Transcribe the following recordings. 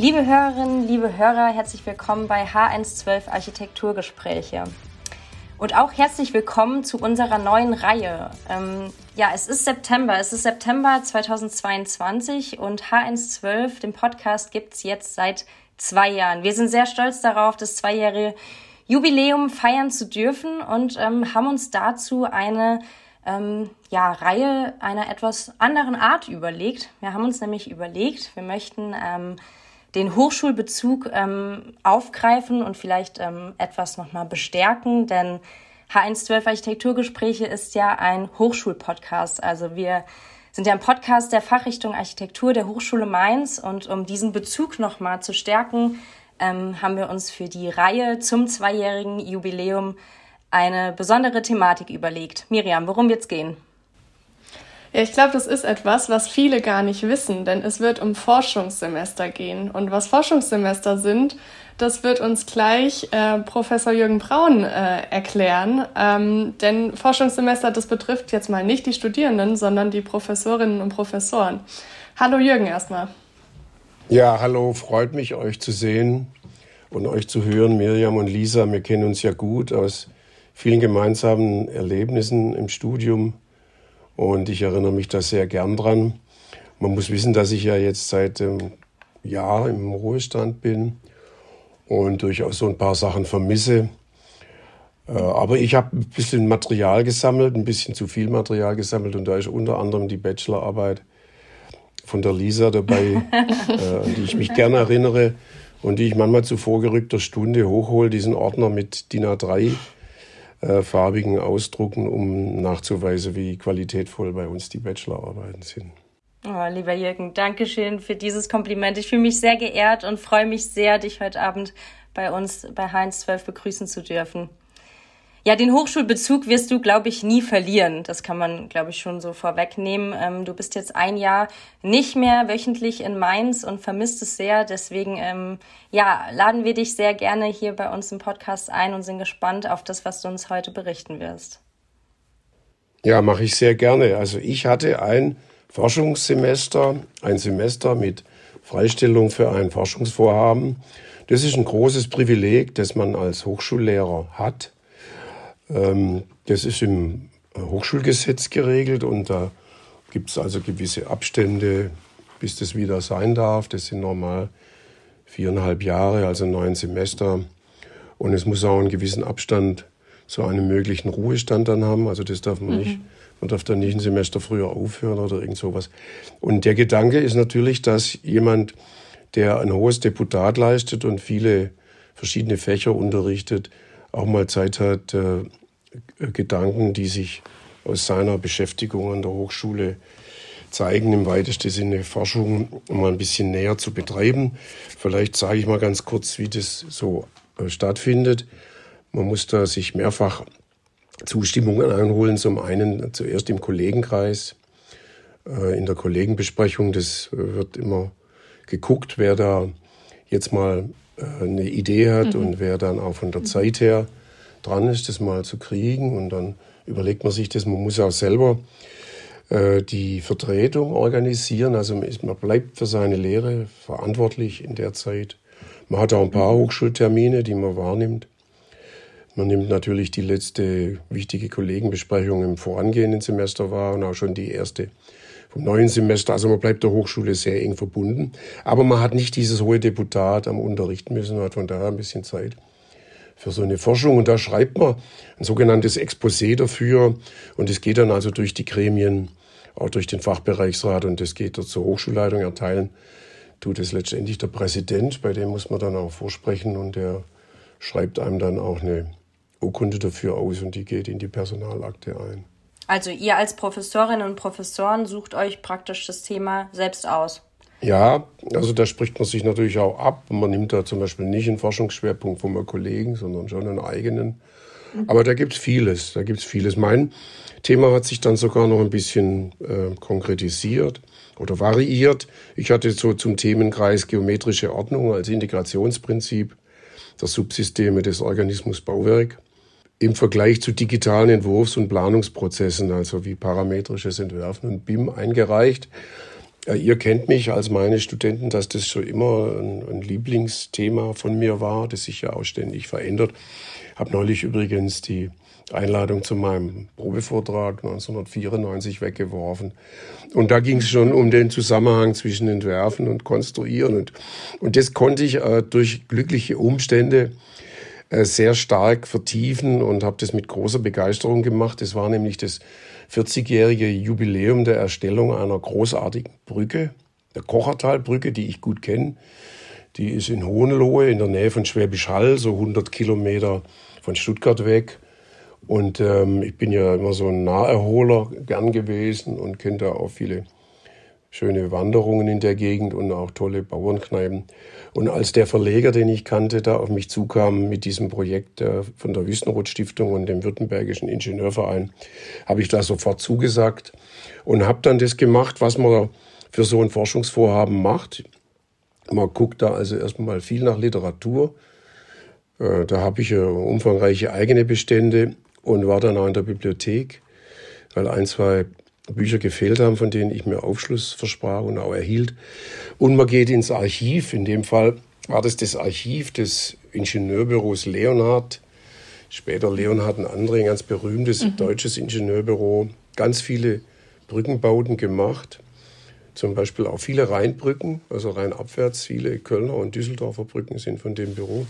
Liebe Hörerinnen, liebe Hörer, herzlich willkommen bei H112 Architekturgespräche. Und auch herzlich willkommen zu unserer neuen Reihe. Ähm, ja, es ist September. Es ist September 2022 und H112, den Podcast, gibt es jetzt seit zwei Jahren. Wir sind sehr stolz darauf, das zweijährige Jubiläum feiern zu dürfen und ähm, haben uns dazu eine ähm, ja, Reihe einer etwas anderen Art überlegt. Wir haben uns nämlich überlegt, wir möchten ähm, den Hochschulbezug ähm, aufgreifen und vielleicht ähm, etwas nochmal bestärken, denn H112 Architekturgespräche ist ja ein Hochschulpodcast. Also wir sind ja ein Podcast der Fachrichtung Architektur der Hochschule Mainz und um diesen Bezug nochmal zu stärken, ähm, haben wir uns für die Reihe zum zweijährigen Jubiläum eine besondere Thematik überlegt. Miriam, worum wird's gehen? Ja, ich glaube, das ist etwas, was viele gar nicht wissen, denn es wird um Forschungssemester gehen. Und was Forschungssemester sind, das wird uns gleich äh, Professor Jürgen Braun äh, erklären. Ähm, denn Forschungssemester, das betrifft jetzt mal nicht die Studierenden, sondern die Professorinnen und Professoren. Hallo Jürgen erstmal. Ja, hallo, freut mich, euch zu sehen und euch zu hören. Miriam und Lisa, wir kennen uns ja gut aus vielen gemeinsamen Erlebnissen im Studium und ich erinnere mich da sehr gern dran. Man muss wissen, dass ich ja jetzt seit einem Jahr im Ruhestand bin und durchaus so ein paar Sachen vermisse. Äh, aber ich habe ein bisschen Material gesammelt, ein bisschen zu viel Material gesammelt und da ist unter anderem die Bachelorarbeit von der Lisa dabei, äh, an die ich mich gerne erinnere und die ich manchmal zu vorgerückter Stunde hochhole, diesen Ordner mit DIN A3 äh, farbigen Ausdrucken, um nachzuweisen, wie qualitätvoll bei uns die Bachelorarbeiten sind. Oh, lieber Jürgen, danke schön für dieses Kompliment. Ich fühle mich sehr geehrt und freue mich sehr, dich heute Abend bei uns bei Heinz 12 begrüßen zu dürfen. Ja, den Hochschulbezug wirst du, glaube ich, nie verlieren. Das kann man, glaube ich, schon so vorwegnehmen. Ähm, du bist jetzt ein Jahr nicht mehr wöchentlich in Mainz und vermisst es sehr. Deswegen, ähm, ja, laden wir dich sehr gerne hier bei uns im Podcast ein und sind gespannt auf das, was du uns heute berichten wirst. Ja, mache ich sehr gerne. Also ich hatte ein Forschungssemester, ein Semester mit Freistellung für ein Forschungsvorhaben. Das ist ein großes Privileg, das man als Hochschullehrer hat. Ähm, das ist im Hochschulgesetz geregelt und da gibt es also gewisse Abstände, bis das wieder sein darf. Das sind normal viereinhalb Jahre, also neun Semester. Und es muss auch einen gewissen Abstand zu einem möglichen Ruhestand dann haben. Also das darf man mhm. nicht. Man darf dann nicht ein Semester früher aufhören oder irgend sowas. Und der Gedanke ist natürlich, dass jemand, der ein hohes Deputat leistet und viele verschiedene Fächer unterrichtet, auch mal Zeit hat, äh, Gedanken, die sich aus seiner Beschäftigung an der Hochschule zeigen, im weitesten Sinne Forschung mal ein bisschen näher zu betreiben. Vielleicht sage ich mal ganz kurz, wie das so äh, stattfindet. Man muss da sich mehrfach Zustimmungen einholen. Zum einen zuerst im Kollegenkreis, äh, in der Kollegenbesprechung. Das wird immer geguckt, wer da jetzt mal eine Idee hat mhm. und wer dann auch von der Zeit her dran ist, das mal zu kriegen. Und dann überlegt man sich das, man muss auch selber äh, die Vertretung organisieren. Also man bleibt für seine Lehre verantwortlich in der Zeit. Man hat auch ein paar Hochschultermine, die man wahrnimmt. Man nimmt natürlich die letzte wichtige Kollegenbesprechung im vorangehenden Semester wahr und auch schon die erste vom neuen Semester. Also man bleibt der Hochschule sehr eng verbunden. Aber man hat nicht dieses hohe Deputat am Unterrichten müssen, man hat von daher ein bisschen Zeit für so eine Forschung. Und da schreibt man ein sogenanntes Exposé dafür. Und es geht dann also durch die Gremien, auch durch den Fachbereichsrat und das geht dort zur Hochschulleitung erteilen. Tut es letztendlich der Präsident, bei dem muss man dann auch vorsprechen und der schreibt einem dann auch eine Urkunde dafür aus und die geht in die Personalakte ein. Also ihr als Professorinnen und Professoren sucht euch praktisch das Thema selbst aus. Ja, also da spricht man sich natürlich auch ab. Man nimmt da zum Beispiel nicht einen Forschungsschwerpunkt von meinen Kollegen, sondern schon einen eigenen. Mhm. Aber da gibt's vieles, da gibt's vieles. Mein Thema hat sich dann sogar noch ein bisschen äh, konkretisiert oder variiert. Ich hatte so zum Themenkreis geometrische Ordnung als Integrationsprinzip der Subsysteme des Organismus Bauwerk im Vergleich zu digitalen Entwurfs- und Planungsprozessen, also wie parametrisches Entwerfen und BIM eingereicht. Ja, ihr kennt mich als meine Studenten, dass das schon immer ein, ein Lieblingsthema von mir war, das sich ja auch ständig verändert. Habe neulich übrigens die Einladung zu meinem Probevortrag 1994 weggeworfen. Und da ging es schon um den Zusammenhang zwischen Entwerfen und Konstruieren. Und, und das konnte ich äh, durch glückliche Umstände äh, sehr stark vertiefen und habe das mit großer Begeisterung gemacht. Das war nämlich das 40-jährige Jubiläum der Erstellung einer großartigen Brücke, der Kochertalbrücke, die ich gut kenne. Die ist in Hohenlohe in der Nähe von Schwäbisch Hall, so 100 Kilometer von Stuttgart weg. Und ähm, ich bin ja immer so ein Naherholer gern gewesen und kenne da auch viele schöne Wanderungen in der Gegend und auch tolle Bauernkneipen. Und als der Verleger, den ich kannte, da auf mich zukam mit diesem Projekt äh, von der Wüstenrot Stiftung und dem Württembergischen Ingenieurverein, habe ich da sofort zugesagt und habe dann das gemacht, was man für so ein Forschungsvorhaben macht. Man guckt da also erstmal viel nach Literatur. Äh, da habe ich umfangreiche eigene Bestände und war dann auch in der Bibliothek, weil ein, zwei Bücher gefehlt haben, von denen ich mir Aufschluss versprach und auch erhielt. Und man geht ins Archiv. In dem Fall war das das Archiv des Ingenieurbüros Leonhard. Später Leonhard ein anderes, ein ganz berühmtes mhm. deutsches Ingenieurbüro. Ganz viele Brückenbauten gemacht. Zum Beispiel auch viele Rheinbrücken, also rheinabwärts. Viele Kölner und Düsseldorfer Brücken sind von dem Büro.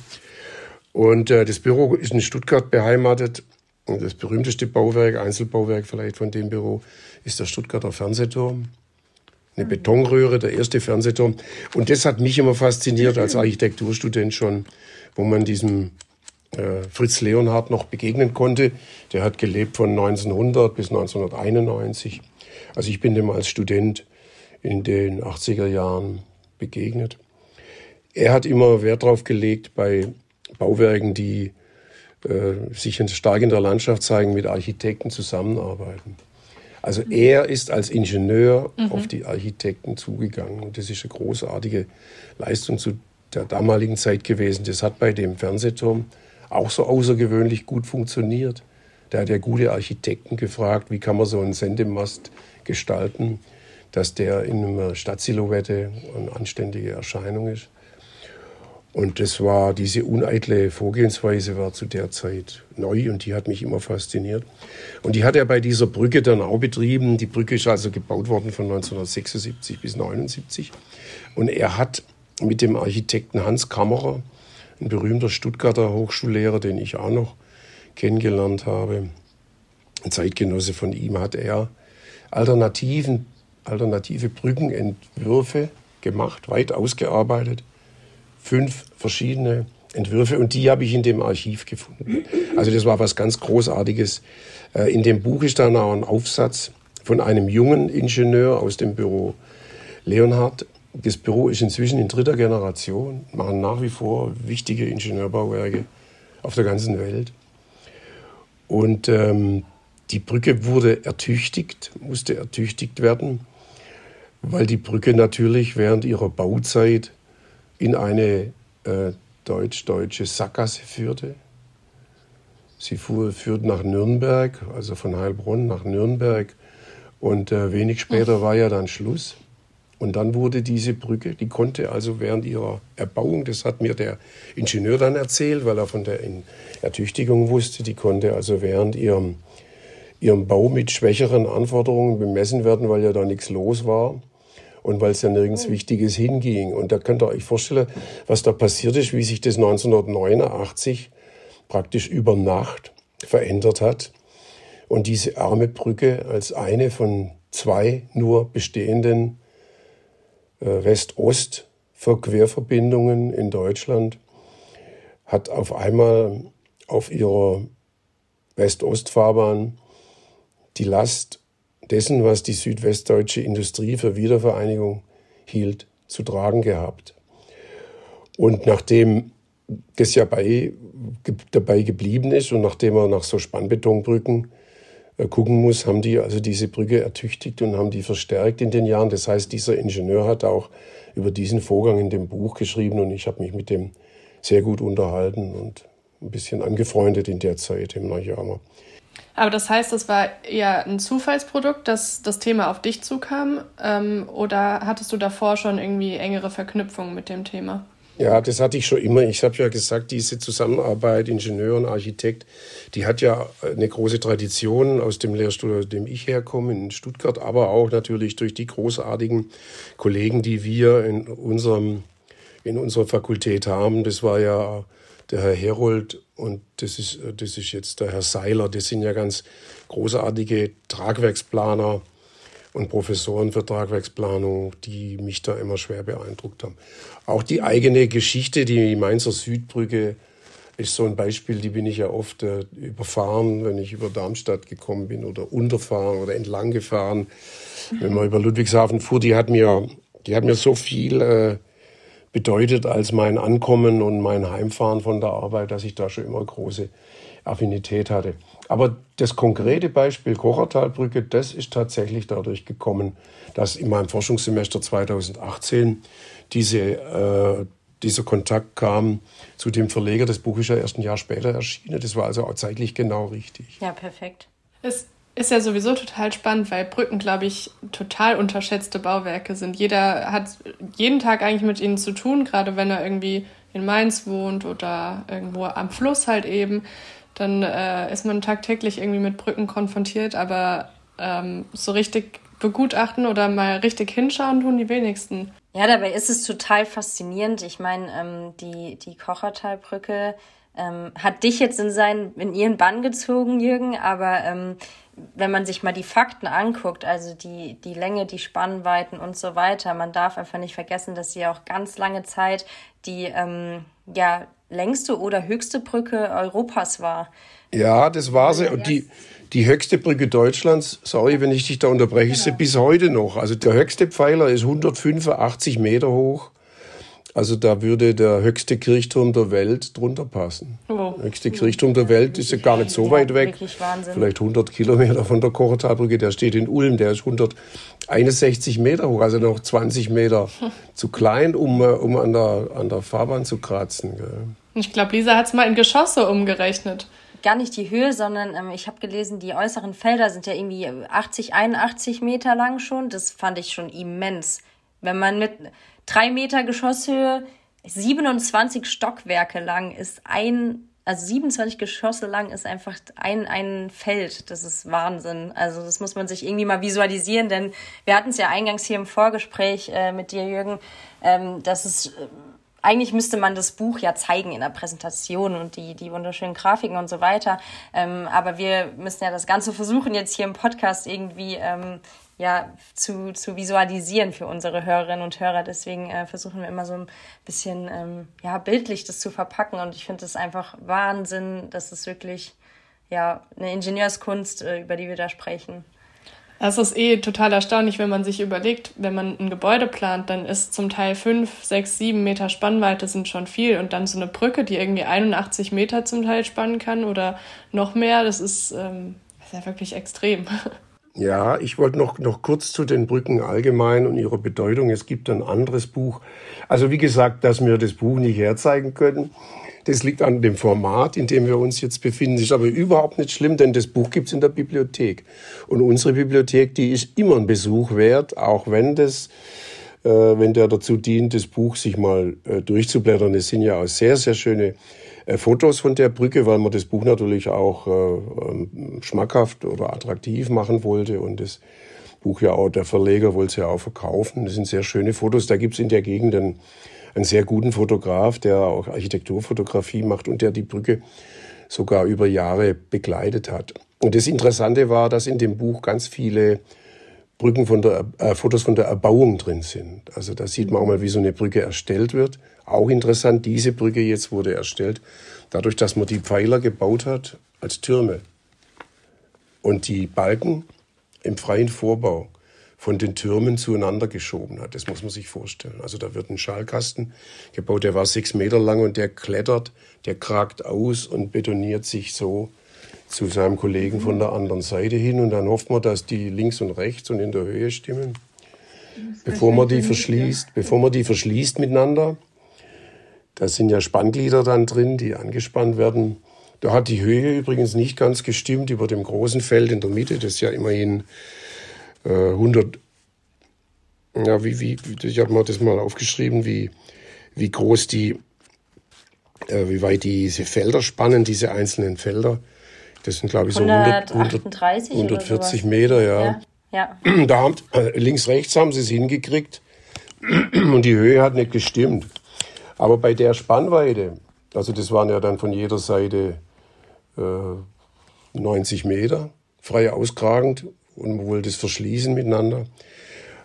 Und äh, das Büro ist in Stuttgart beheimatet das berühmteste Bauwerk, Einzelbauwerk vielleicht von dem Büro, ist der Stuttgarter Fernsehturm. Eine mhm. Betonröhre, der erste Fernsehturm. Und das hat mich immer fasziniert als Architekturstudent schon, wo man diesem äh, Fritz Leonhard noch begegnen konnte. Der hat gelebt von 1900 bis 1991. Also ich bin dem als Student in den 80er Jahren begegnet. Er hat immer Wert darauf gelegt, bei Bauwerken, die äh, sich stark in der Landschaft zeigen, mit Architekten zusammenarbeiten. Also er ist als Ingenieur mhm. auf die Architekten zugegangen. Und das ist eine großartige Leistung zu der damaligen Zeit gewesen. Das hat bei dem Fernsehturm auch so außergewöhnlich gut funktioniert. Da hat er gute Architekten gefragt, wie kann man so einen Sendemast gestalten, dass der in einer Stadtsilhouette eine anständige Erscheinung ist. Und das war, diese uneitle Vorgehensweise war zu der Zeit neu und die hat mich immer fasziniert. Und die hat er bei dieser Brücke dann auch betrieben. Die Brücke ist also gebaut worden von 1976 bis 1979. Und er hat mit dem Architekten Hans Kammerer, ein berühmter Stuttgarter Hochschullehrer, den ich auch noch kennengelernt habe, ein Zeitgenosse von ihm, hat er Alternativen, alternative Brückenentwürfe gemacht, weit ausgearbeitet fünf verschiedene Entwürfe und die habe ich in dem Archiv gefunden. Also das war was ganz Großartiges. Äh, in dem Buch ist dann auch ein Aufsatz von einem jungen Ingenieur aus dem Büro Leonhard. Das Büro ist inzwischen in dritter Generation, machen nach wie vor wichtige Ingenieurbauwerke auf der ganzen Welt. Und ähm, die Brücke wurde ertüchtigt, musste ertüchtigt werden, weil die Brücke natürlich während ihrer Bauzeit in eine äh, deutsch-deutsche Sackgasse führte. Sie fuhr, führt nach Nürnberg, also von Heilbronn nach Nürnberg. Und äh, wenig später war ja dann Schluss. Und dann wurde diese Brücke, die konnte also während ihrer Erbauung, das hat mir der Ingenieur dann erzählt, weil er von der Ertüchtigung wusste, die konnte also während ihrem, ihrem Bau mit schwächeren Anforderungen bemessen werden, weil ja da nichts los war und weil es ja nirgends oh. Wichtiges hinging. Und da könnt ihr euch vorstellen, was da passiert ist, wie sich das 1989 praktisch über Nacht verändert hat. Und diese arme Brücke als eine von zwei nur bestehenden äh, West-Ost-Querverbindungen in Deutschland hat auf einmal auf ihrer West-Ost-Fahrbahn die Last dessen, was die südwestdeutsche Industrie für Wiedervereinigung hielt, zu tragen gehabt. Und nachdem das ja bei, dabei geblieben ist und nachdem man nach so Spannbetonbrücken äh, gucken muss, haben die also diese Brücke ertüchtigt und haben die verstärkt in den Jahren. Das heißt, dieser Ingenieur hat auch über diesen Vorgang in dem Buch geschrieben und ich habe mich mit dem sehr gut unterhalten und ein bisschen angefreundet in der Zeit im Neujahr. Aber das heißt, das war eher ein Zufallsprodukt, dass das Thema auf dich zukam? Ähm, oder hattest du davor schon irgendwie engere Verknüpfungen mit dem Thema? Ja, das hatte ich schon immer. Ich habe ja gesagt, diese Zusammenarbeit Ingenieur und Architekt, die hat ja eine große Tradition aus dem Lehrstuhl, aus dem ich herkomme, in Stuttgart, aber auch natürlich durch die großartigen Kollegen, die wir in, unserem, in unserer Fakultät haben. Das war ja der Herr Herold und das ist, das ist jetzt der Herr Seiler. Das sind ja ganz großartige Tragwerksplaner und Professoren für Tragwerksplanung, die mich da immer schwer beeindruckt haben. Auch die eigene Geschichte, die Mainzer Südbrücke, ist so ein Beispiel, die bin ich ja oft äh, überfahren, wenn ich über Darmstadt gekommen bin oder unterfahren oder entlang gefahren. Mhm. Wenn man über Ludwigshafen fuhr, die hat mir, die hat mir so viel äh, bedeutet als mein Ankommen und mein Heimfahren von der Arbeit, dass ich da schon immer große Affinität hatte. Aber das konkrete Beispiel Kochertalbrücke, das ist tatsächlich dadurch gekommen, dass in meinem Forschungssemester 2018 diese, äh, dieser Kontakt kam zu dem Verleger. Das Buch ist ja erst ein Jahr später erschienen. Das war also auch zeitlich genau richtig. Ja, perfekt. Es ist ja sowieso total spannend, weil Brücken, glaube ich, total unterschätzte Bauwerke sind. Jeder hat jeden Tag eigentlich mit ihnen zu tun, gerade wenn er irgendwie in Mainz wohnt oder irgendwo am Fluss halt eben dann äh, ist man tagtäglich irgendwie mit Brücken konfrontiert, aber ähm, so richtig begutachten oder mal richtig hinschauen tun die wenigsten. Ja, dabei ist es total faszinierend. Ich meine, ähm, die, die Kochertalbrücke ähm, hat dich jetzt in, seinen, in ihren Bann gezogen, Jürgen, aber ähm, wenn man sich mal die Fakten anguckt, also die, die Länge, die Spannweiten und so weiter, man darf einfach nicht vergessen, dass sie auch ganz lange Zeit die ähm, ja, längste oder höchste Brücke Europas war. Ja, das war sie. Und die, die höchste Brücke Deutschlands, sorry, wenn ich dich da unterbreche, ist sie genau. bis heute noch. Also der höchste Pfeiler ist 185 Meter hoch. Also da würde der höchste Kirchturm der Welt drunter passen. Oh. Der höchste Kirchturm der Welt ist ja gar nicht so weit weg. Vielleicht 100 Kilometer von der Kochertalbrücke. Der steht in Ulm, der ist 161 Meter hoch, also noch 20 Meter zu klein, um, äh, um an, der, an der Fahrbahn zu kratzen. Ich glaube, Lisa hat es mal in Geschosse umgerechnet gar nicht die Höhe, sondern ähm, ich habe gelesen, die äußeren Felder sind ja irgendwie 80, 81 Meter lang schon. Das fand ich schon immens. Wenn man mit drei Meter Geschosshöhe, 27 Stockwerke lang ist ein, also 27 Geschosse lang ist einfach ein, ein Feld. Das ist Wahnsinn. Also das muss man sich irgendwie mal visualisieren, denn wir hatten es ja eingangs hier im Vorgespräch äh, mit dir, Jürgen, ähm, dass es äh, eigentlich müsste man das Buch ja zeigen in der Präsentation und die, die wunderschönen Grafiken und so weiter. Ähm, aber wir müssen ja das Ganze versuchen, jetzt hier im Podcast irgendwie ähm, ja, zu, zu visualisieren für unsere Hörerinnen und Hörer. Deswegen äh, versuchen wir immer so ein bisschen ähm, ja, bildlich das zu verpacken. Und ich finde es einfach Wahnsinn, dass es wirklich ja, eine Ingenieurskunst, äh, über die wir da sprechen. Das ist eh total erstaunlich, wenn man sich überlegt, wenn man ein Gebäude plant, dann ist zum Teil fünf, sechs, sieben Meter Spannweite sind schon viel und dann so eine Brücke, die irgendwie 81 Meter zum Teil spannen kann oder noch mehr, das ist, ähm, das ist ja wirklich extrem. Ja, ich wollte noch, noch kurz zu den Brücken allgemein und ihrer Bedeutung. Es gibt ein anderes Buch. Also wie gesagt, dass wir das Buch nicht herzeigen können, das liegt an dem Format, in dem wir uns jetzt befinden. Das ist aber überhaupt nicht schlimm, denn das Buch gibt's in der Bibliothek. Und unsere Bibliothek, die ist immer ein Besuch wert, auch wenn das äh, wenn der dazu dient, das Buch sich mal äh, durchzublättern. Es sind ja auch sehr, sehr schöne Fotos von der Brücke, weil man das Buch natürlich auch äh, ähm, schmackhaft oder attraktiv machen wollte und das Buch ja auch, der Verleger wollte es ja auch verkaufen. Das sind sehr schöne Fotos. Da gibt's in der Gegend einen, einen sehr guten Fotograf, der auch Architekturfotografie macht und der die Brücke sogar über Jahre begleitet hat. Und das Interessante war, dass in dem Buch ganz viele Brücken von der, äh, Fotos von der Erbauung drin sind. Also da sieht man auch mal, wie so eine Brücke erstellt wird. Auch interessant, diese Brücke jetzt wurde erstellt, dadurch, dass man die Pfeiler gebaut hat als Türme und die Balken im freien Vorbau von den Türmen zueinander geschoben hat. Das muss man sich vorstellen. Also da wird ein Schallkasten gebaut, der war sechs Meter lang und der klettert, der kragt aus und betoniert sich so zu seinem Kollegen von der anderen Seite hin und dann hofft man, dass die links und rechts und in der Höhe stimmen. Bevor man die verschließt, bevor man die verschließt miteinander, da sind ja Spannglieder dann drin, die angespannt werden. Da hat die Höhe übrigens nicht ganz gestimmt über dem großen Feld in der Mitte. Das ist ja immerhin äh, 100. Ja, wie, wie, ich habe mir das mal aufgeschrieben, wie, wie groß die, äh, wie weit diese Felder spannen, diese einzelnen Felder. Das sind, glaube ich, so 100, 100 140 Meter, ja. ja. ja. Da haben, äh, links, rechts haben sie es hingekriegt und die Höhe hat nicht gestimmt. Aber bei der Spannweite, also das waren ja dann von jeder Seite äh, 90 Meter, frei auskragend und man wollte es verschließen miteinander,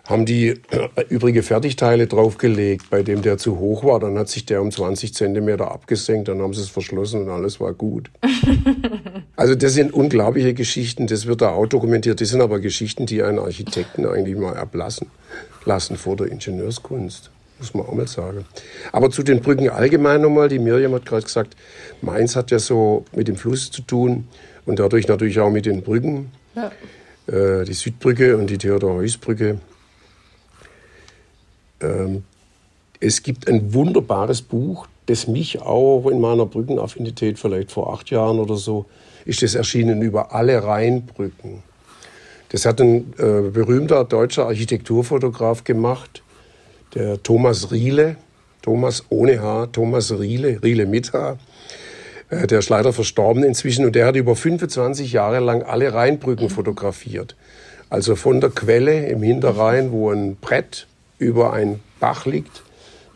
haben die äh, übrige Fertigteile draufgelegt, bei dem der zu hoch war. Dann hat sich der um 20 Zentimeter abgesenkt, dann haben sie es verschlossen und alles war gut. also das sind unglaubliche Geschichten, das wird da auch dokumentiert. Das sind aber Geschichten, die einen Architekten eigentlich mal erblassen lassen vor der Ingenieurskunst muss man auch mal sagen. Aber zu den Brücken allgemein nochmal, die Miriam hat gerade gesagt, Mainz hat ja so mit dem Fluss zu tun und dadurch natürlich auch mit den Brücken. Ja. Äh, die Südbrücke und die Theodor-Heuss-Brücke. Ähm, es gibt ein wunderbares Buch, das mich auch in meiner Brückenaffinität vielleicht vor acht Jahren oder so, ist das erschienen über alle Rheinbrücken. Das hat ein äh, berühmter deutscher Architekturfotograf gemacht der Thomas Riele, Thomas ohne H, Thomas Riele, Riele mit H, äh, der ist leider verstorben inzwischen und der hat über 25 Jahre lang alle Rheinbrücken fotografiert. Also von der Quelle im Hinterrhein, wo ein Brett über ein Bach liegt,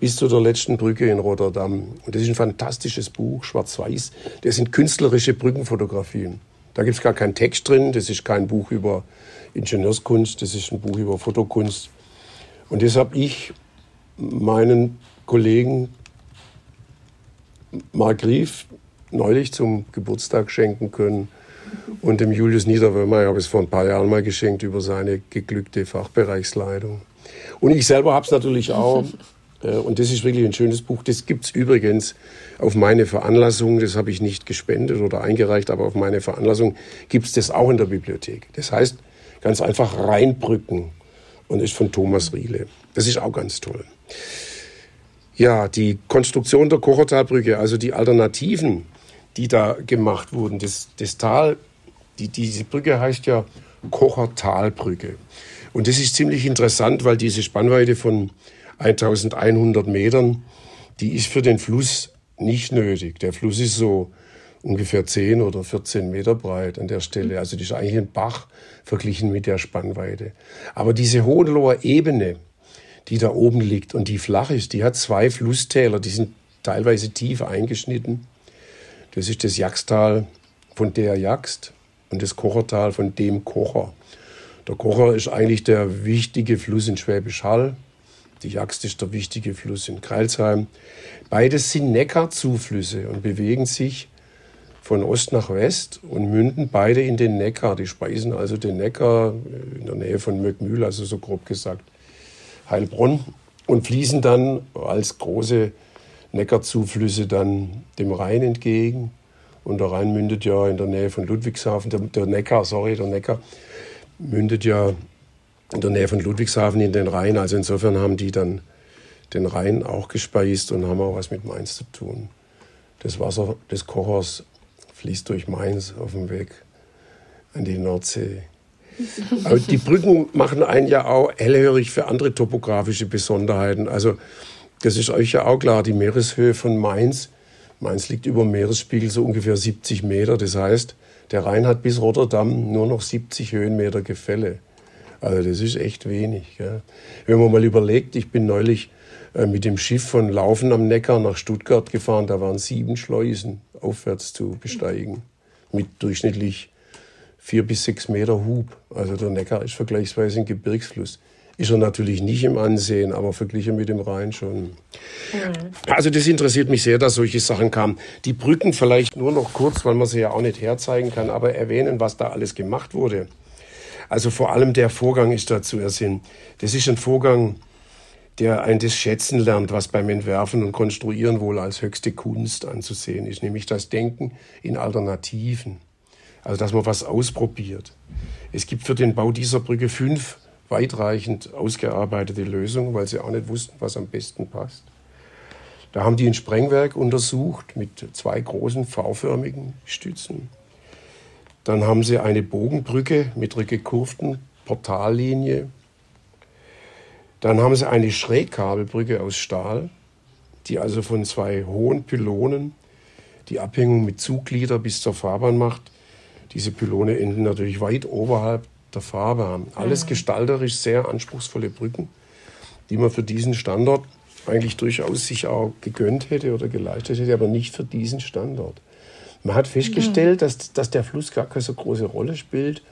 bis zu der letzten Brücke in Rotterdam. Und das ist ein fantastisches Buch, schwarz-weiß. Das sind künstlerische Brückenfotografien. Da gibt es gar keinen Text drin, das ist kein Buch über Ingenieurskunst, das ist ein Buch über Fotokunst. Und das habe ich meinen Kollegen Mark Rief neulich zum Geburtstag schenken können. Und dem Julius Niederwömer habe ich es vor ein paar Jahren mal geschenkt über seine geglückte Fachbereichsleitung. Und ich selber habe es natürlich auch. Äh, und das ist wirklich ein schönes Buch. Das gibt es übrigens auf meine Veranlassung. Das habe ich nicht gespendet oder eingereicht, aber auf meine Veranlassung gibt es das auch in der Bibliothek. Das heißt ganz einfach Reinbrücken und ist von Thomas Riele. Das ist auch ganz toll. Ja, die Konstruktion der Kochertalbrücke, also die Alternativen, die da gemacht wurden, das, das Tal, die, diese Brücke heißt ja Kochertalbrücke. Und das ist ziemlich interessant, weil diese Spannweite von 1100 Metern, die ist für den Fluss nicht nötig. Der Fluss ist so ungefähr 10 oder 14 Meter breit an der Stelle. Also das ist eigentlich ein Bach verglichen mit der Spannweite. Aber diese Hohenloher Ebene, die da oben liegt und die flach ist, die hat zwei Flusstäler, die sind teilweise tief eingeschnitten. Das ist das Jagstal von der Jagst und das Kochertal von dem Kocher. Der Kocher ist eigentlich der wichtige Fluss in Schwäbisch Hall. Die Jagst ist der wichtige Fluss in Kreilsheim. Beides sind Neckarzuflüsse und bewegen sich von Ost nach West und münden beide in den Neckar. Die speisen also den Neckar in der Nähe von Möckmühl, also so grob gesagt. Heilbronn und fließen dann als große Neckarzuflüsse dann dem Rhein entgegen. Und der Rhein mündet ja in der Nähe von Ludwigshafen, der, der Neckar, sorry, der Neckar mündet ja in der Nähe von Ludwigshafen in den Rhein. Also insofern haben die dann den Rhein auch gespeist und haben auch was mit Mainz zu tun. Das Wasser des Kochers fließt durch Mainz auf dem Weg an die Nordsee. Aber die Brücken machen einen ja auch hellhörig für andere topografische Besonderheiten. Also das ist euch ja auch klar, die Meereshöhe von Mainz. Mainz liegt über Meeresspiegel so ungefähr 70 Meter. Das heißt, der Rhein hat bis Rotterdam nur noch 70 Höhenmeter Gefälle. Also das ist echt wenig. Ja. Wenn man mal überlegt, ich bin neulich äh, mit dem Schiff von Laufen am Neckar nach Stuttgart gefahren, da waren sieben Schleusen aufwärts zu besteigen mit durchschnittlich vier bis sechs Meter Hub. Also der Neckar ist vergleichsweise ein Gebirgsfluss. Ist er natürlich nicht im Ansehen, aber verglichen mit dem Rhein schon. Mhm. Also das interessiert mich sehr, dass solche Sachen kamen. Die Brücken vielleicht nur noch kurz, weil man sie ja auch nicht herzeigen kann, aber erwähnen, was da alles gemacht wurde. Also vor allem der Vorgang ist da zu ersehen. Das ist ein Vorgang, der ein das Schätzen lernt, was beim Entwerfen und Konstruieren wohl als höchste Kunst anzusehen ist, nämlich das Denken in Alternativen. Also dass man was ausprobiert. Es gibt für den Bau dieser Brücke fünf weitreichend ausgearbeitete Lösungen, weil sie auch nicht wussten, was am besten passt. Da haben die ein Sprengwerk untersucht mit zwei großen V-förmigen Stützen. Dann haben sie eine Bogenbrücke mit einer gekurften Portallinie. Dann haben sie eine Schrägkabelbrücke aus Stahl, die also von zwei hohen Pylonen die Abhängung mit Zugglieder bis zur Fahrbahn macht. Diese Pylone enden natürlich weit oberhalb der Fahrbahn. Alles mhm. gestalterisch sehr anspruchsvolle Brücken, die man für diesen Standort eigentlich durchaus sich auch gegönnt hätte oder geleistet hätte, aber nicht für diesen Standort. Man hat festgestellt, mhm. dass, dass der Fluss gar keine so große Rolle spielt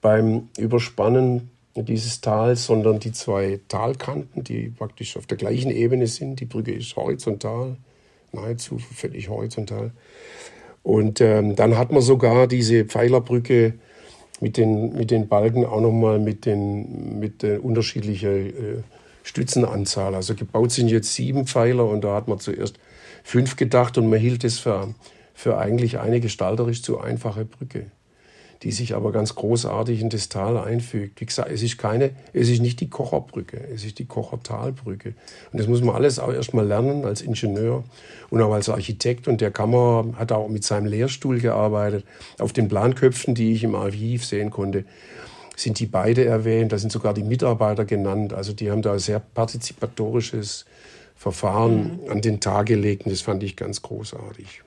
beim Überspannen dieses Tals, sondern die zwei Talkanten, die praktisch auf der gleichen Ebene sind. Die Brücke ist horizontal, nahezu völlig horizontal. Und ähm, dann hat man sogar diese Pfeilerbrücke mit den, mit den Balken auch nochmal mit den, mit der unterschiedlichen äh, Stützenanzahl. Also gebaut sind jetzt sieben Pfeiler und da hat man zuerst fünf gedacht und man hielt es für, für eigentlich eine gestalterisch zu einfache Brücke die sich aber ganz großartig in das Tal einfügt. Wie gesagt, es ist keine, es ist nicht die Kocherbrücke, es ist die Kochertalbrücke. Und das muss man alles auch erstmal lernen als Ingenieur und auch als Architekt. Und der Kammer hat auch mit seinem Lehrstuhl gearbeitet. Auf den Planköpfen, die ich im Archiv sehen konnte, sind die beide erwähnt. Da sind sogar die Mitarbeiter genannt. Also die haben da ein sehr partizipatorisches Verfahren mhm. an den Tag gelegt. Und das fand ich ganz großartig.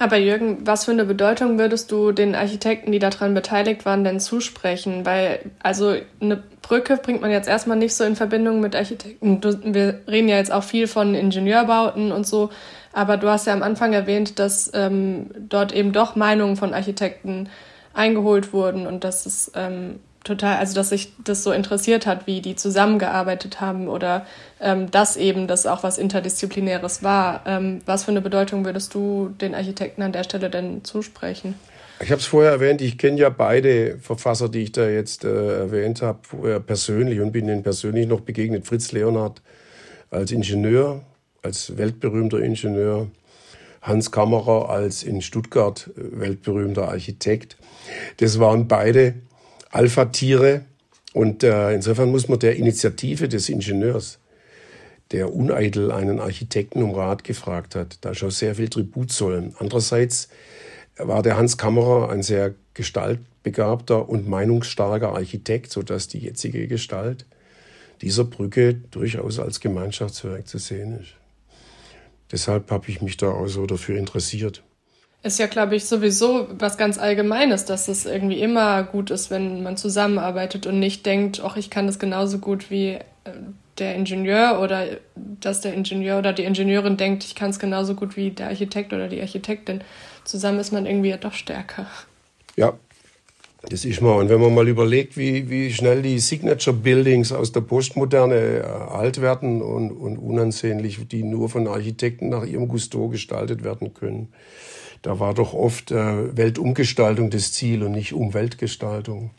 Aber Jürgen, was für eine Bedeutung würdest du den Architekten, die daran beteiligt waren, denn zusprechen? Weil, also eine Brücke bringt man jetzt erstmal nicht so in Verbindung mit Architekten. Wir reden ja jetzt auch viel von Ingenieurbauten und so, aber du hast ja am Anfang erwähnt, dass ähm, dort eben doch Meinungen von Architekten eingeholt wurden und dass es ähm, total, also dass sich das so interessiert hat, wie die zusammengearbeitet haben oder ähm, dass eben das auch was Interdisziplinäres war. Ähm, was für eine Bedeutung würdest du den Architekten an der Stelle denn zusprechen? Ich habe es vorher erwähnt, ich kenne ja beide Verfasser, die ich da jetzt äh, erwähnt habe, persönlich und bin ihnen persönlich noch begegnet. Fritz Leonhard als Ingenieur, als weltberühmter Ingenieur, Hans Kammerer als in Stuttgart äh, weltberühmter Architekt. Das waren beide Alpha-Tiere. Und äh, insofern muss man der Initiative des Ingenieurs, der uneitel einen Architekten um Rat gefragt hat, da schon sehr viel Tribut zollen. Andererseits war der Hans Kammerer ein sehr gestaltbegabter und meinungsstarker Architekt, sodass die jetzige Gestalt dieser Brücke durchaus als Gemeinschaftswerk zu sehen ist. Deshalb habe ich mich da auch so dafür interessiert. Ist ja, glaube ich, sowieso was ganz Allgemeines, dass es irgendwie immer gut ist, wenn man zusammenarbeitet und nicht denkt, ach, ich kann das genauso gut wie äh, der Ingenieur oder dass der Ingenieur oder die Ingenieurin denkt, ich kann es genauso gut wie der Architekt oder die Architektin. Zusammen ist man irgendwie ja doch stärker. Ja, das ist mal. Und wenn man mal überlegt, wie, wie schnell die Signature Buildings aus der Postmoderne äh, alt werden und, und unansehnlich, die nur von Architekten nach ihrem Gusto gestaltet werden können da war doch oft äh, Weltumgestaltung das Ziel und nicht Umweltgestaltung.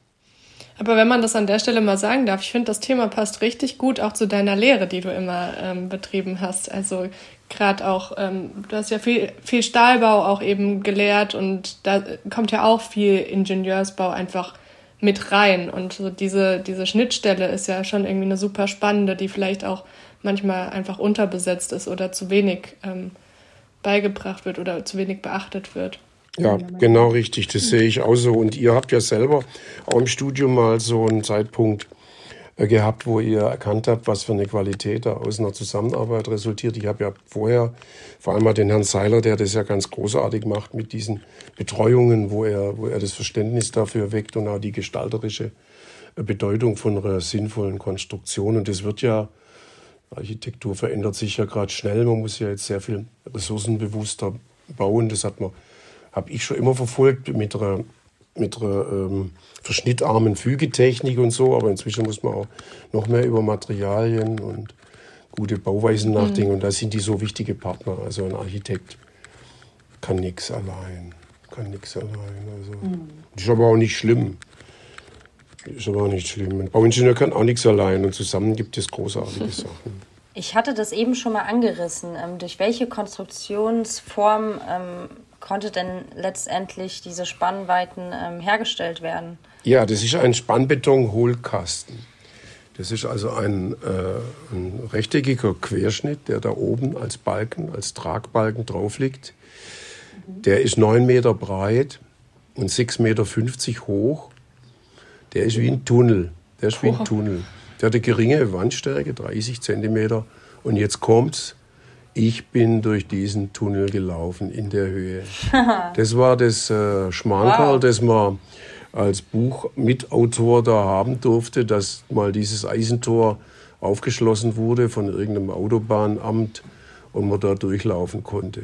Aber wenn man das an der Stelle mal sagen darf, ich finde, das Thema passt richtig gut auch zu deiner Lehre, die du immer ähm, betrieben hast. Also gerade auch, ähm, du hast ja viel, viel Stahlbau auch eben gelehrt und da kommt ja auch viel Ingenieursbau einfach mit rein. Und so diese, diese Schnittstelle ist ja schon irgendwie eine super spannende, die vielleicht auch manchmal einfach unterbesetzt ist oder zu wenig ähm, beigebracht wird oder zu wenig beachtet wird. Ja, genau richtig. Das sehe ich auch so. Und ihr habt ja selber auch im Studium mal so einen Zeitpunkt äh, gehabt, wo ihr erkannt habt, was für eine Qualität da aus einer Zusammenarbeit resultiert. Ich habe ja vorher vor allem mal den Herrn Seiler, der das ja ganz großartig macht mit diesen Betreuungen, wo er, wo er das Verständnis dafür weckt und auch die gestalterische äh, Bedeutung von einer sinnvollen Konstruktion. Und das wird ja Architektur verändert sich ja gerade schnell. Man muss ja jetzt sehr viel ressourcenbewusster bauen. Das hat man, habe ich schon immer verfolgt mit einer, mit einer ähm, verschnittarmen Fügetechnik und so. Aber inzwischen muss man auch noch mehr über Materialien und gute Bauweisen mhm. nachdenken. Und da sind die so wichtige Partner. Also ein Architekt kann nichts allein. Kann nichts allein. Also, mhm. Das ist aber auch nicht schlimm. Ist aber auch nicht schlimm. Ein Bauingenieur kann auch nichts allein und zusammen gibt es großartige Sachen. Ich hatte das eben schon mal angerissen. Ähm, durch welche Konstruktionsform ähm, konnte denn letztendlich diese Spannweiten ähm, hergestellt werden? Ja, das ist ein Spannbeton-Hohlkasten. Das ist also ein, äh, ein rechteckiger Querschnitt, der da oben als Balken, als Tragbalken drauf liegt. Der ist neun Meter breit und 6,50 Meter hoch. Der ist wie ein Tunnel. Der ist wie ein Tunnel. Der hat eine geringe Wandstärke, 30 Zentimeter. Und jetzt kommt's. Ich bin durch diesen Tunnel gelaufen in der Höhe. Das war das äh, Schmankerl, wow. das man als Buchmitautor da haben durfte, dass mal dieses Eisentor aufgeschlossen wurde von irgendeinem Autobahnamt und man da durchlaufen konnte.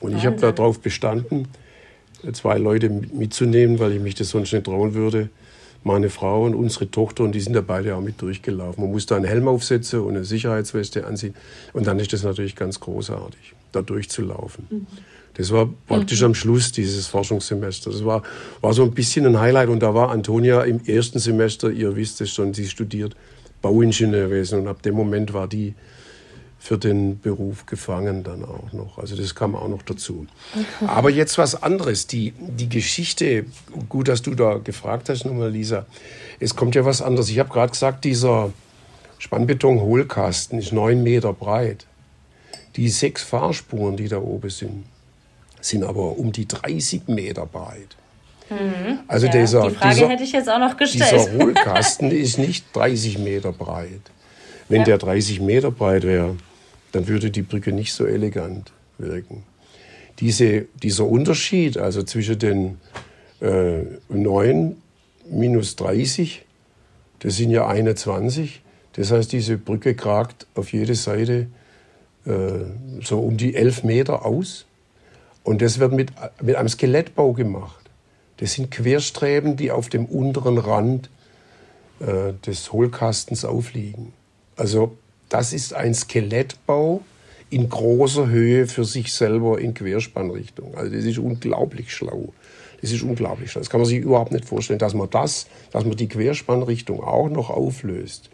Und ich habe darauf bestanden, zwei Leute mitzunehmen, weil ich mich das sonst nicht trauen würde. Meine Frau und unsere Tochter, und die sind da beide auch mit durchgelaufen. Man muss da einen Helm aufsetzen und eine Sicherheitsweste anziehen. Und dann ist das natürlich ganz großartig, da durchzulaufen. Mhm. Das war praktisch mhm. am Schluss dieses Forschungssemesters. Das war, war so ein bisschen ein Highlight. Und da war Antonia im ersten Semester, ihr wisst es schon, sie studiert Bauingenieurwesen. Und ab dem Moment war die für den Beruf gefangen dann auch noch. Also das kam auch noch dazu. Aber jetzt was anderes. Die, die Geschichte, gut, dass du da gefragt hast nochmal, Lisa. Es kommt ja was anderes. Ich habe gerade gesagt, dieser Spannbeton-Hohlkasten ist neun Meter breit. Die sechs Fahrspuren, die da oben sind, sind aber um die 30 Meter breit. Mhm. Also ja, dieser, die Frage dieser, hätte ich jetzt auch noch gestellt. Dieser Hohlkasten ist nicht 30 Meter breit. Wenn ja. der 30 Meter breit wäre, dann würde die Brücke nicht so elegant wirken. Diese, dieser Unterschied, also zwischen den äh, 9 minus 30, das sind ja 21. Das heißt, diese Brücke kragt auf jede Seite äh, so um die 11 Meter aus. Und das wird mit, mit einem Skelettbau gemacht. Das sind Querstreben, die auf dem unteren Rand äh, des Hohlkastens aufliegen. Also das ist ein Skelettbau in großer Höhe für sich selber in Querspannrichtung. Also das ist unglaublich schlau. Das ist unglaublich schlau. Das kann man sich überhaupt nicht vorstellen, dass man das, dass man die Querspannrichtung auch noch auflöst.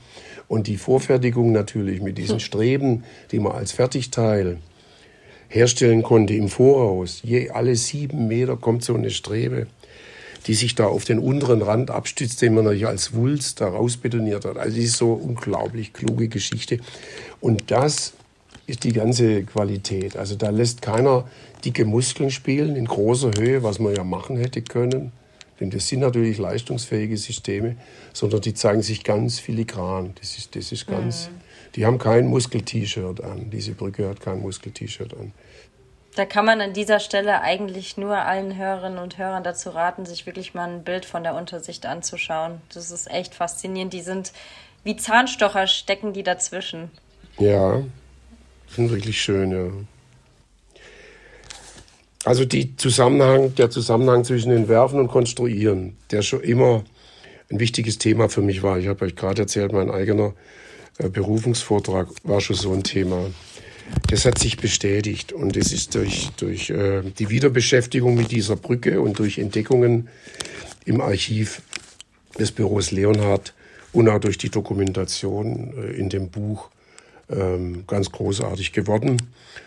Und die Vorfertigung natürlich mit diesen Streben, die man als Fertigteil herstellen konnte im Voraus. Je alle sieben Meter kommt so eine Strebe die sich da auf den unteren Rand abstützt, den man natürlich als Wulst da rausbetoniert hat. Also das ist so unglaublich kluge Geschichte. Und das ist die ganze Qualität. Also da lässt keiner dicke Muskeln spielen in großer Höhe, was man ja machen hätte können. Denn das sind natürlich leistungsfähige Systeme, sondern die zeigen sich ganz filigran. Das ist, das ist ganz, mhm. die haben kein Muskel-T-Shirt an. Diese Brücke hat kein Muskel-T-Shirt an. Da kann man an dieser Stelle eigentlich nur allen Hörerinnen und Hörern dazu raten, sich wirklich mal ein Bild von der Untersicht anzuschauen. Das ist echt faszinierend. Die sind wie Zahnstocher, stecken die dazwischen. Ja, sind wirklich schön, ja. Also Zusammenhang, der Zusammenhang zwischen Entwerfen und Konstruieren, der schon immer ein wichtiges Thema für mich war. Ich habe euch gerade erzählt, mein eigener äh, Berufungsvortrag war schon so ein Thema. Das hat sich bestätigt und es ist durch, durch äh, die Wiederbeschäftigung mit dieser Brücke und durch Entdeckungen im Archiv des Büros Leonhard und auch durch die Dokumentation äh, in dem Buch ähm, ganz großartig geworden.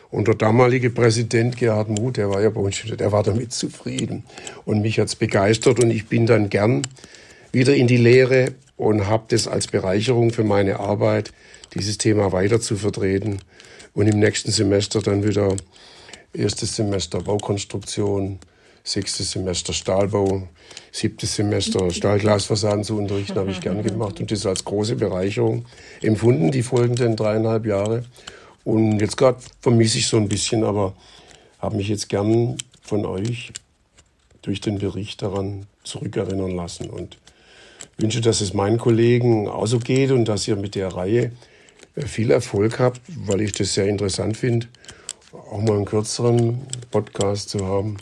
Und der damalige Präsident Gerhard Muth, der war ja bei uns, der war damit zufrieden. Und mich hat's begeistert und ich bin dann gern wieder in die Lehre und habe das als Bereicherung für meine Arbeit, dieses Thema weiter zu vertreten und im nächsten Semester dann wieder erstes Semester Baukonstruktion, sechstes Semester Stahlbau, siebtes Semester Stahlglasfassaden zu unterrichten, habe ich gern gemacht und das als große Bereicherung empfunden, die folgenden dreieinhalb Jahre. Und jetzt gerade vermisse ich so ein bisschen, aber habe mich jetzt gern von euch durch den Bericht daran zurückerinnern lassen und wünsche, dass es meinen Kollegen auch so geht und dass ihr mit der Reihe viel Erfolg habt, weil ich das sehr interessant finde, auch mal einen kürzeren Podcast zu haben.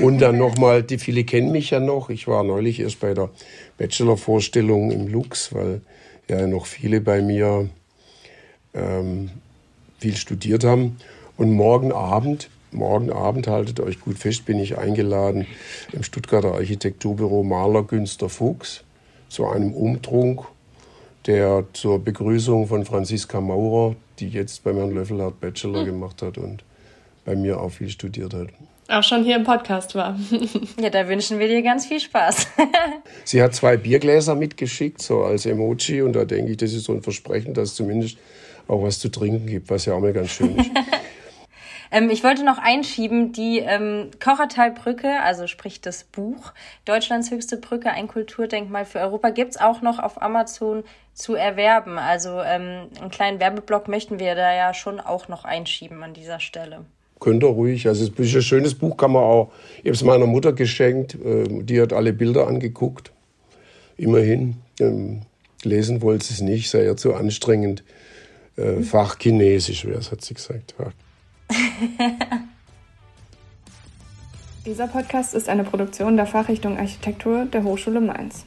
Und dann nochmal, die viele kennen mich ja noch. Ich war neulich erst bei der Bachelor-Vorstellung im Lux, weil ja noch viele bei mir ähm, viel studiert haben. Und morgen Abend, morgen Abend, haltet euch gut fest, bin ich eingeladen im Stuttgarter Architekturbüro Maler Günster Fuchs zu einem Umtrunk der zur Begrüßung von Franziska Maurer, die jetzt beim Herrn Löffelhardt Bachelor mhm. gemacht hat und bei mir auch viel studiert hat. Auch schon hier im Podcast war. ja, da wünschen wir dir ganz viel Spaß. Sie hat zwei Biergläser mitgeschickt, so als Emoji, und da denke ich, das ist so ein Versprechen, dass es zumindest auch was zu trinken gibt, was ja auch mal ganz schön ist. Ähm, ich wollte noch einschieben, die ähm, Kochertalbrücke, also sprich das Buch Deutschlands höchste Brücke, ein Kulturdenkmal für Europa, gibt's auch noch auf Amazon zu erwerben. Also ähm, einen kleinen Werbeblock möchten wir da ja schon auch noch einschieben an dieser Stelle. Könnt ihr ruhig. Also es ist ein schönes Buch, kann man auch. Ich habe es meiner Mutter geschenkt. Äh, die hat alle Bilder angeguckt. Immerhin. Ähm, lesen wollte sie es nicht, sei ja zu anstrengend. Äh, Fachchinesisch wäre es, hat sie gesagt. Dieser Podcast ist eine Produktion der Fachrichtung Architektur der Hochschule Mainz.